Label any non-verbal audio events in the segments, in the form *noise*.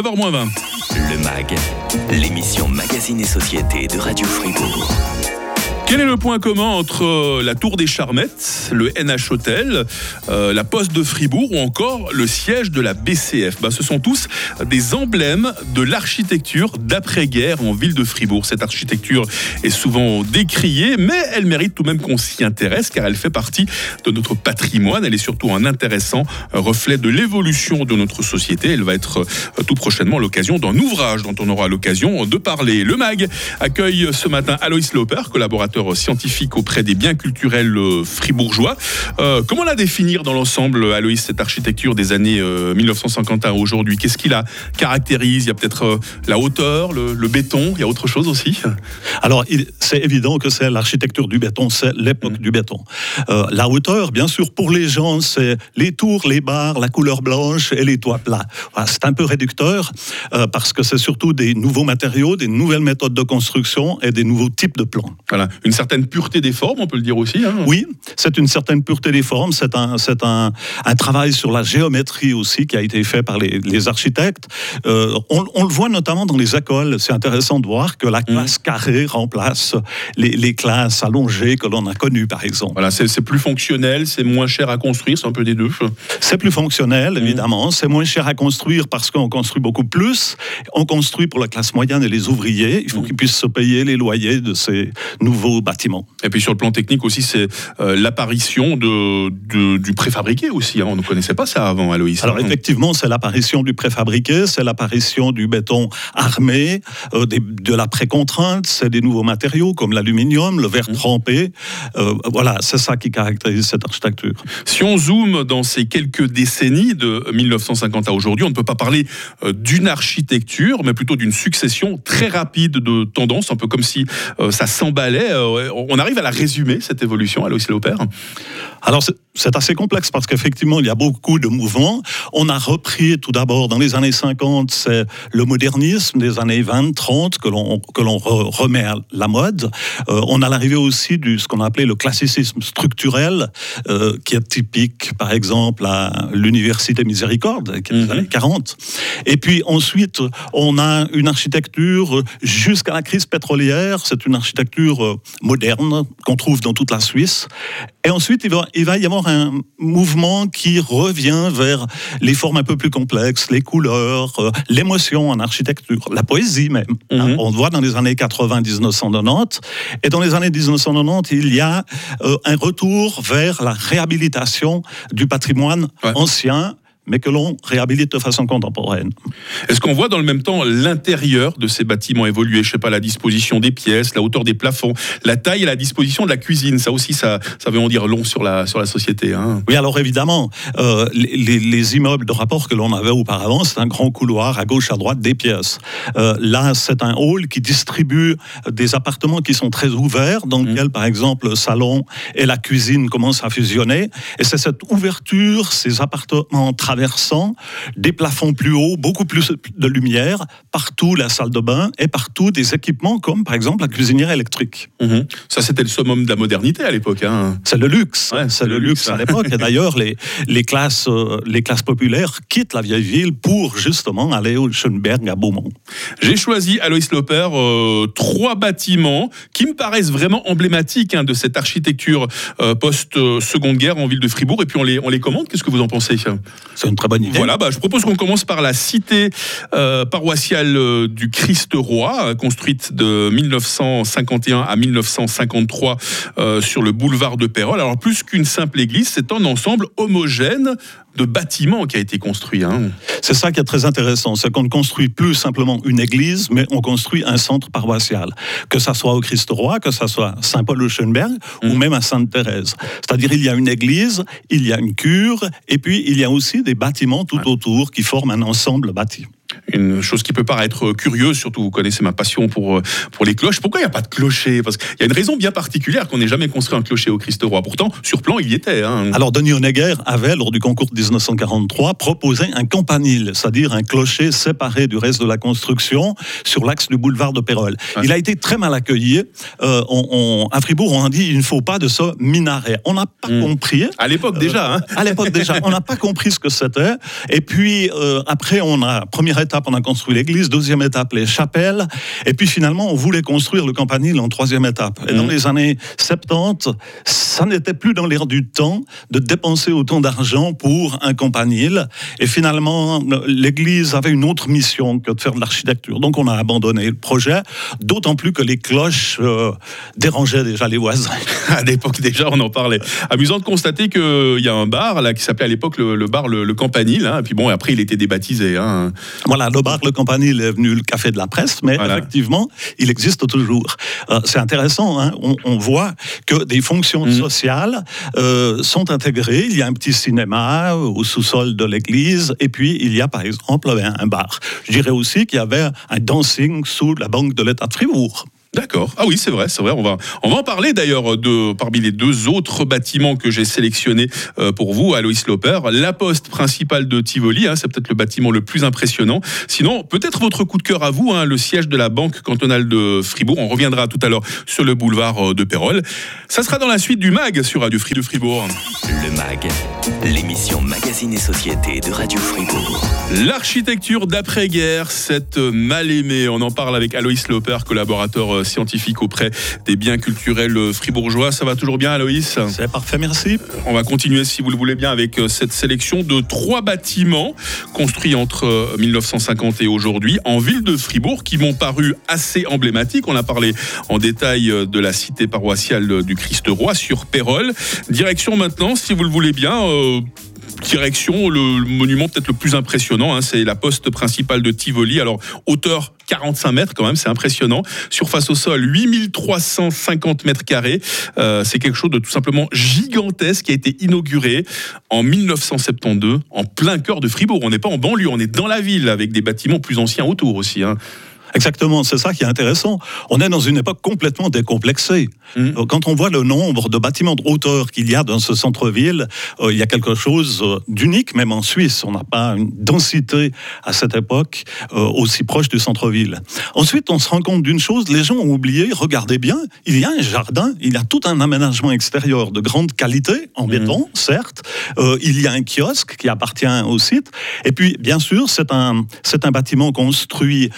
9h20. Le MAG, l'émission Magazine et Société de Radio Fribourg. Quel est le point commun entre euh, la Tour des Charmettes, le NH Hotel, euh, la Poste de Fribourg ou encore le siège de la BCF bah, Ce sont tous des emblèmes de l'architecture d'après-guerre en ville de Fribourg. Cette architecture est souvent décriée, mais elle mérite tout de même qu'on s'y intéresse car elle fait partie de notre patrimoine. Elle est surtout un intéressant reflet de l'évolution de notre société. Elle va être euh, tout prochainement l'occasion d'un ouvrage dont on aura l'occasion de parler. Le MAG accueille ce matin Aloïs Loper, collaborateur scientifique auprès des biens culturels euh, fribourgeois. Euh, comment la définir dans l'ensemble, Aloïs, cette architecture des années 1950 euh, à aujourd'hui? Qu'est-ce qui la caractérise? Il y a peut-être la hauteur, le, béton, il y a autre chose aussi? Alors, c'est évident que c'est l'architecture du béton, c'est l'époque mm. du béton. la hauteur, bien sûr, pour les gens, c'est les tours, les barres, la couleur blanche et les toits plats. c'est un peu réducteur parce que c'est surtout des nouveaux matériaux, des nouvelles méthodes de construction et des nouveaux types de plans. Voilà, une certaine pureté des formes, on peut le dire aussi. Hein. Oui, c'est une certaine pureté des formes. C'est un, c'est un, un, travail sur la géométrie aussi qui a été fait par les, les architectes. Euh, on, on, le voit notamment dans les écoles. C'est intéressant de voir que la classe mmh. carrée remplace les, les, classes allongées que l'on a connues, par exemple. Voilà, c'est, plus fonctionnel, c'est moins cher à construire, c'est un peu des deux. C'est plus fonctionnel, mmh. évidemment. C'est moins cher à construire parce qu'on construit beaucoup plus. On construit pour la classe moyenne et les ouvriers. Il faut mmh. qu'ils puissent se payer les loyers de ces nouveaux bâtiments. Et puis sur le plan technique aussi, c'est euh, l'apparition de, du préfabriqué aussi. Hein. On ne connaissait pas ça avant, Aloïs. Alors effectivement, c'est l'apparition du préfabriqué, c'est l'apparition du béton armé, euh, de la précontrainte, c'est des nouveaux matériaux comme l'aluminium, le verre mmh. trempé. Euh, voilà, c'est ça qui caractérise cette architecture. Si on zoome dans ces quelques décennies de 1950 à aujourd'hui, on ne peut pas parler d'une architecture, mais plutôt d'une succession très rapide de tendances, un peu comme si ça s'emballait on arrive à la résumer, cette évolution, Aloïs Lauper Alors, c'est assez complexe parce qu'effectivement, il y a beaucoup de mouvements. On a repris tout d'abord dans les années 50, c'est le modernisme des années 20, 30 que l'on que l'on remet à la mode. Euh, on a l'arrivée aussi de ce qu'on a appelé le classicisme structurel, euh, qui est typique, par exemple, à l'université Miséricorde, qui est des mhm. années 40. Et puis ensuite, on a une architecture jusqu'à la crise pétrolière. C'est une architecture euh, moderne qu'on trouve dans toute la Suisse. Et ensuite, il va, il va y avoir un mouvement qui revient vers les formes un peu plus complexes, les couleurs, euh, l'émotion en architecture, la poésie même. Hein. Mhm. on le voit dans les années 80-1990. Et dans les années 1990, il y a euh, un retour vers la réhabilitation du patrimoine ancien mais que l'on réhabilite de façon contemporaine. Est-ce qu'on voit dans le même temps l'intérieur de ces bâtiments évoluer? Je sais pas, la disposition des pièces, la hauteur des plafonds, la taille et la disposition de la cuisine. Ça aussi, ça, ça veut en dire long sur la, sur la société. Hein. Oui, alors évidemment, euh, les, les, immeubles de rapport que l'on avait auparavant, c'est un grand couloir à gauche, à droite des pièces. Euh, là, c'est un hall qui distribue des appartements qui sont très ouverts, dans mmh. lesquels, par exemple, le salon et la cuisine commencent à fusionner. Et c'est cette ouverture, ces appartements traversés versant des plafonds plus hauts, beaucoup plus de lumière, partout la salle de bain et partout des équipements comme par exemple la cuisinière électrique. Mhm. Ça, c'était le summum de la modernité à l'époque. Hein. C'est le luxe. c'est le, luxe, à l'époque. et *laughs* d'ailleurs, les, les, classes, euh, les classes populaires quittent la vieille ville pour justement aller au Schönberg à Beaumont. J'ai choisi, Aloïs Loper, euh, trois bâtiments qui me paraissent vraiment emblématiques hein, de cette architecture euh, post-seconde guerre en ville de Fribourg. Et puis on les, on les commande. Qu'est-ce que vous en pensez? Voilà, bah, je propose qu'on commence par la cité euh, paroissiale euh, du Christ-Roi, euh, construite de 1951 à 1953 sur le boulevard de Pérol. Alors, plus qu'une simple église, c'est un ensemble homogène de bâtiments qui a été construit. Hein. C'est ça qui est très intéressant, c'est qu'on ne construit plus simplement une église, mais on construit un centre paroissial. Que ça soit au Christ-Roi, que ça soit Saint-Paul-Luchenberg ou mm. même à Sainte-Thérèse. C'est-à-dire il y a une église, il y a une cure, et puis il y a aussi des bâtiments tout autour qui forment un ensemble bâti une chose qui peut paraître curieuse, surtout vous connaissez ma passion pour, euh, pour les cloches. Pourquoi il n'y a pas de clocher? Parce qu'il y a une raison bien particulière qu'on n'ait jamais construit un clocher au Christ-Roi. Pourtant, sur plan, il y était. Hein. Alors, Denis Honegger avait, lors du concours de 1943, proposé un campanile, c'est-à-dire un clocher séparé du reste de la construction sur l'axe du boulevard de Pérol. Il a été très mal accueilli. Euh, on, à Fribourg, on a dit il ne faut pas de ce minaret. On n'a pas hmm. compris. À l'époque déjà. Hein. À l'époque déjà. On n'a pas *laughs* compris ce que c'était. Et puis, euh, après, on a, première étape, étape, on a construit l'église. Deuxième étape, les chapelles. Et puis finalement, on voulait construire le campanile en troisième étape. Et dans Mhm. les années 70, ça n'était plus dans l'air du temps de dépenser autant d'argent pour un campanile. Et finalement, l'église avait une autre mission que de faire de l'architecture. Donc on a abandonné le projet, d'autant plus que les cloches euh, dérangeaient déjà les voisins. *laughs* À l'époque déjà, on en parlait. Amusant de constater qu'il y a un bar là qui s'appelait à l'époque le, le bar le, le Campanile. hein, et puis bon, après il était débaptisé. hein. Voilà, le bar, le campanile est venu le café de la presse, mais Voilà. effectivement, il existe toujours. Euh, c'est intéressant, hein, on, on voit que des fonctions Mhm. sociales euh, sont intégrées. Il y a un petit cinéma au sous-sol de l'église, et puis il y a par exemple un, un bar. Je dirais aussi qu'il y avait un dancing sous la banque de l'État de Fribourg. D'accord. Ah oui, c'est vrai, c'est vrai. On va, on va en parler d'ailleurs de parmi les deux autres bâtiments que j'ai sélectionnés euh, pour vous, Aloïs Loper. La poste principale de Tivoli, hein, c'est peut-être le bâtiment le plus impressionnant. Sinon, peut-être votre coup de cœur à vous, hein, le siège de la banque cantonale de Fribourg. On reviendra tout à l'heure sur le boulevard euh, de Pérol. Ça sera dans la suite du mag sur Radio Free de Fribourg. Le MAG, l'émission Magazine et Société de Radio Fribourg. L'architecture d'après-guerre, cette mal aimée. On en parle avec Aloïs Loper, collaborateur euh, scientifique auprès des biens culturels euh, fribourgeois. Ça va toujours bien, Aloïs C'est parfait, merci. On va continuer, si vous le voulez bien, avec euh, cette sélection de trois bâtiments construits entre euh, 1950 et aujourd'hui en ville de Fribourg qui m'ont paru assez emblématiques. On a parlé en détail euh, de la cité paroissiale euh, du Christ-Roi sur Pérol. Direction maintenant, si vous le voulez bien. euh, Direction, le monument peut-être le plus impressionnant, hein, c'est la poste principale de Tivoli. Alors, hauteur 45 mètres quand même, c'est impressionnant. Surface au sol, 8350 mètres carrés. Euh, c'est quelque chose de tout simplement gigantesque qui a été inauguré en 1972, en plein cœur de Fribourg. On n'est pas en banlieue, on est dans la ville avec des bâtiments plus anciens autour aussi. hein. Exactement, c'est ça qui est intéressant. On est dans une époque complètement décomplexée. Euh, Quand on voit le nombre de bâtiments de hauteur qu'il y a dans ce centre-ville, euh, il y a quelque chose euh, d'unique, même en Suisse. On n'a pas une densité à cette époque euh, aussi proche du centre-ville. Ensuite, on se rend compte d'une chose, les gens ont oublié, regardez bien, il y a un jardin, il y a tout un aménagement extérieur de grande qualité, en béton, certes. Euh, il y a un kiosque qui appartient au site. Et puis, bien sûr, c'est un, c'est un bâtiment construit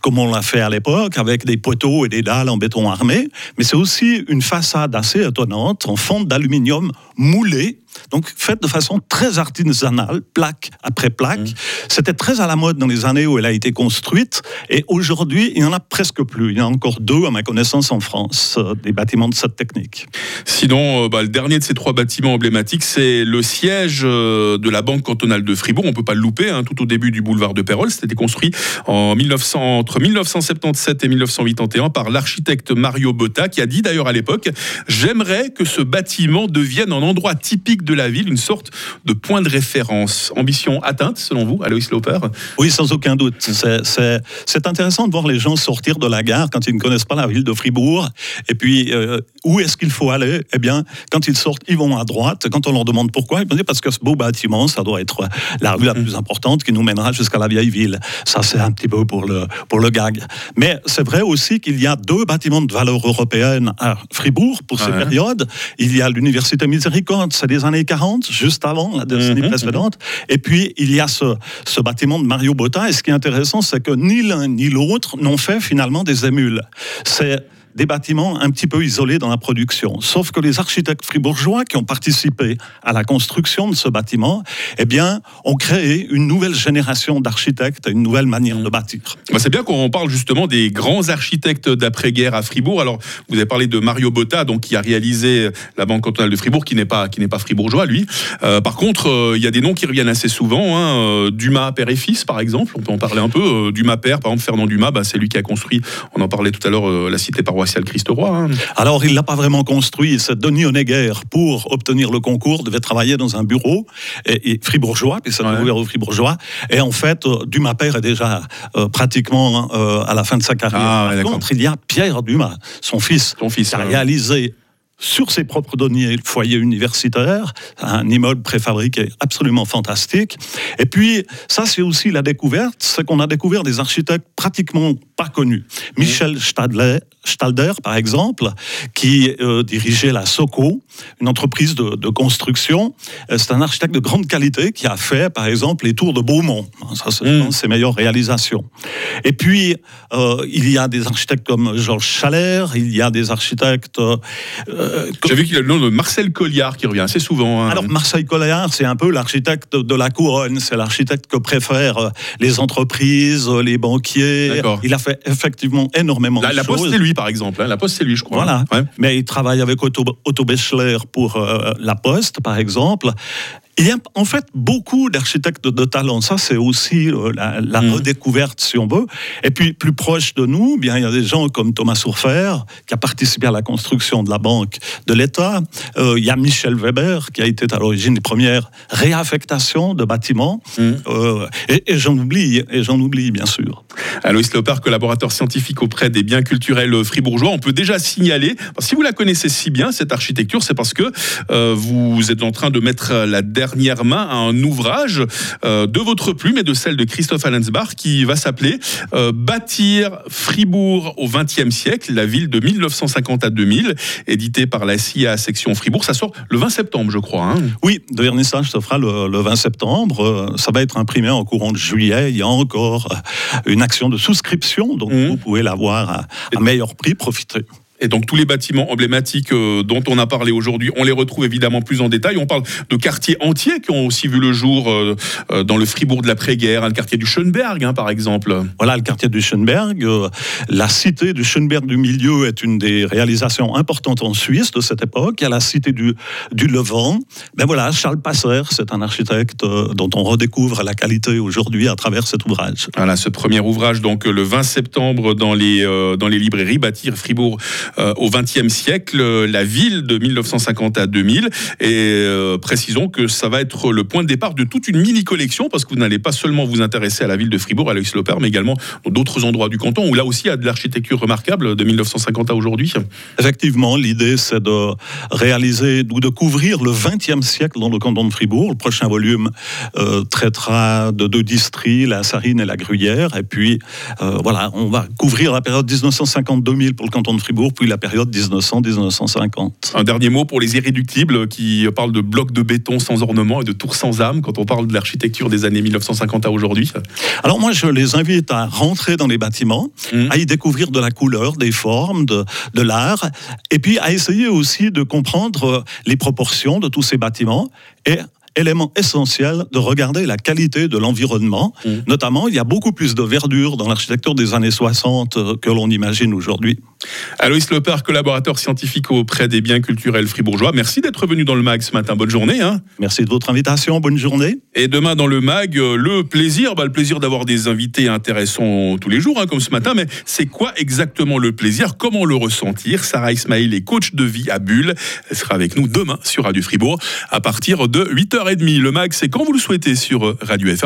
comme on l'a fait à l'époque, avec des poteaux et des dalles en béton armé. Mais c'est aussi une façade assez étonnante, en fonte d'aluminium moulée, donc faite de façon très artisanale, plaque après plaque. C'était très à la mode dans les années où elle a été construite. Et aujourd'hui, il n'y en a presque plus. Il y en a encore deux, à ma connaissance, en France, euh, des bâtiments de cette technique. Sinon, euh, bah, le dernier de ces trois bâtiments emblématiques, c'est le siège euh, de la Banque cantonale de Fribourg. On ne peut pas le louper, hein, tout au début du boulevard de Pérol. C'était construit en 1900, entre 1977 et 1981 par l'architecte Mario Botta, qui a dit d'ailleurs à l'époque J'aimerais que ce bâtiment devienne un endroit typique de la ville, une sorte de point de référence. Ambition atteinte, selon vous, Aloïs Loper? Oui, sans aucun doute. C'est intéressant de voir les gens sortir de la gare quand ils ne connaissent pas la ville de Fribourg. Et puis, euh, où est-ce qu'il faut aller? Eh bien, quand ils sortent, ils vont à droite. Quand on leur demande pourquoi, ils vont dire parce que ce beau bâtiment, ça doit être la rue la plus importante qui nous mènera jusqu'à la vieille ville. Ça, c'est un petit peu pour le, pour le gag. Mais c'est vrai aussi qu'il y a deux bâtiments de valeur européenne à Fribourg pour ces Ouais. périodes. Il y a l'Université Miséricorde, c'est des années 40, juste avant la décennie Mhm, précédente. Et puis, il y a ce, ce bâtiment de Mario Botta. Et ce qui est intéressant, c'est que ni l'un ni l'autre n'ont fait finalement des émules. C'est des bâtiments un petit peu isolés dans la production. Sauf que les architectes fribourgeois qui ont participé à la construction de ce bâtiment, eh bien, ont créé une nouvelle génération d'architectes, une nouvelle manière de bâtir. Bah, c'est bien qu'on parle justement des grands architectes d'après-guerre à Fribourg. Alors, vous avez parlé de Mario Botta, donc qui a réalisé la Banque cantonale de Fribourg, qui n'est pas qui n'est pas fribourgeois lui. Euh, par contre, euh, il y a des noms qui reviennent assez souvent. hein. Euh, Dumas père et fils, par exemple, on peut en parler un peu. Dumas père, par exemple, Fernand Dumas, bah, c'est lui qui a construit. On en parlait tout à l'heure, la cité paroissiale Christ-Roi. hein. Alors, il l'a pas vraiment construit. C'est Denis Honegger, pour obtenir le concours, devait travailler dans un bureau et, et fribourgeois, puis c'est un bureau fribourgeois. Et en fait, euh, Dumas père est déjà euh, pratiquement euh, à la fin de sa carrière. Ah, ouais, Par contre, il y a Pierre Dumas, son fils, Son fils. qui a réalisé sur ses propres deniers le foyer universitaire, un immeuble préfabriqué absolument fantastique. Et puis, ça, c'est aussi la découverte, c'est qu'on a découvert des architectes pratiquement pas connus. Michel Stadler, Stalder, par exemple, qui euh, dirigeait la Soco, une entreprise de, de construction. Euh, C'est un architecte de grande qualité qui a fait, par exemple, les tours de Beaumont. Ça, c'est Mm. de ses meilleures réalisations. Et puis, euh, il y a des architectes comme Georges Schaller, il y a des architectes... euh, euh, J'ai vu qu'il y a le nom de Marcel Colliard qui revient assez souvent. hein. alors Marcel Colliard, c'est un peu l'architecte de la couronne, c'est l'architecte que préfèrent euh, les entreprises, euh, les banquiers. Il a fait effectivement énormément la, de la Poste, choses. c'est lui, par exemple. hein. La Poste, c'est lui, je crois. Voilà. Ouais. Mais il travaille avec Otto, Otto Beschler pour euh, La Poste, par exemple. Il y a en fait beaucoup d'architectes de talent. Ça, c'est aussi euh, la, la Mhm. redécouverte, si on veut. Et puis, plus proche de nous, bien, il y a des gens comme Thomas Sourfer, qui a participé à la construction de la Banque de l'État. Euh, il y a Michel Weber, qui a été à l'origine des premières réaffectations de bâtiments. Mhm. Euh, et et j'en oublie, et j'en oublie, bien sûr. Aloïs Léopard, collaborateur scientifique auprès des biens culturels fribourgeois. On peut déjà signaler, si vous la connaissez si bien, cette architecture, c'est parce que euh, vous êtes en train de mettre la dernière main à un ouvrage euh, de votre plume et de celle de Christophe Allensbach qui va s'appeler euh, Bâtir Fribourg au XXe siècle, la ville de 1950 à 2000, édité par la CIA section Fribourg. Ça sort le 20 septembre, je crois. hein. Oui, le vernissage se fera le, le 20 septembre. Euh, Ça va être imprimé en courant de juillet. Il y a encore une action de souscription, donc Mhm. vous pouvez l'avoir à, à meilleur prix, profiter. Et donc tous les bâtiments emblématiques euh, dont on a parlé aujourd'hui, on les retrouve évidemment plus en détail. On parle de quartiers entiers qui ont aussi vu le jour euh, euh, dans le Fribourg de l'après-guerre, le quartier du Schönberg hein, par exemple. Voilà le quartier du Schönberg. La cité du Schönberg du milieu est une des réalisations importantes en Suisse de cette époque. Il y a la cité du, du Levant. Ben voilà, Charles Passer, c'est un architecte dont on redécouvre la qualité aujourd'hui à travers cet ouvrage. Voilà, ce premier ouvrage donc le 20 septembre dans les euh, dans les librairies bâtir Fribourg au XXe siècle, euh, la ville de 1950 à 2000. Et euh, précisons que ça va être le point de départ de toute une mini collection parce que vous n'allez pas seulement vous intéresser à la ville de Fribourg, à Loper, mais également d'autres endroits du canton où là aussi il y a de l'architecture remarquable de 1950 à aujourd'hui. Effectivement, l'idée, c'est de réaliser ou de couvrir le XXe siècle dans le canton de Fribourg. Le prochain volume euh, traitera de deux districts, la Sarine et la Gruyère. Et puis, euh, voilà, on va couvrir la période 1950-2000 pour le canton de Fribourg, la période 1900-1950. Un dernier mot pour les irréductibles qui parlent de blocs de béton sans ornement et de tours sans âme quand on parle de l'architecture des années 1950 à aujourd'hui. Alors moi, je les invite à rentrer dans les bâtiments, Mhm. à y découvrir de la couleur, des formes, de, de l'art, et puis à essayer aussi de comprendre euh, les proportions de tous ces bâtiments et élément essentiel de regarder la qualité de l'environnement. Mhm. Notamment, il y a beaucoup plus de verdure dans l'architecture des années 60 euh, que l'on imagine aujourd'hui. Aloïs Leper, collaborateur scientifique auprès des biens culturels fribourgeois. Merci d'être venu dans le MAG ce matin. Bonne journée. Hein Merci de votre invitation. Bonne journée. Et demain dans le MAG, euh, le plaisir, bah, le plaisir d'avoir des invités intéressants tous les jours, hein, comme ce matin. Mais c'est quoi exactement le plaisir? Comment le ressentir? Sarah Ismail est coach de vie à Bulle. Elle sera avec nous demain sur Radio Fribourg à partir de 8h30. Le MAG, c'est quand vous le souhaitez sur euh, Radio FR.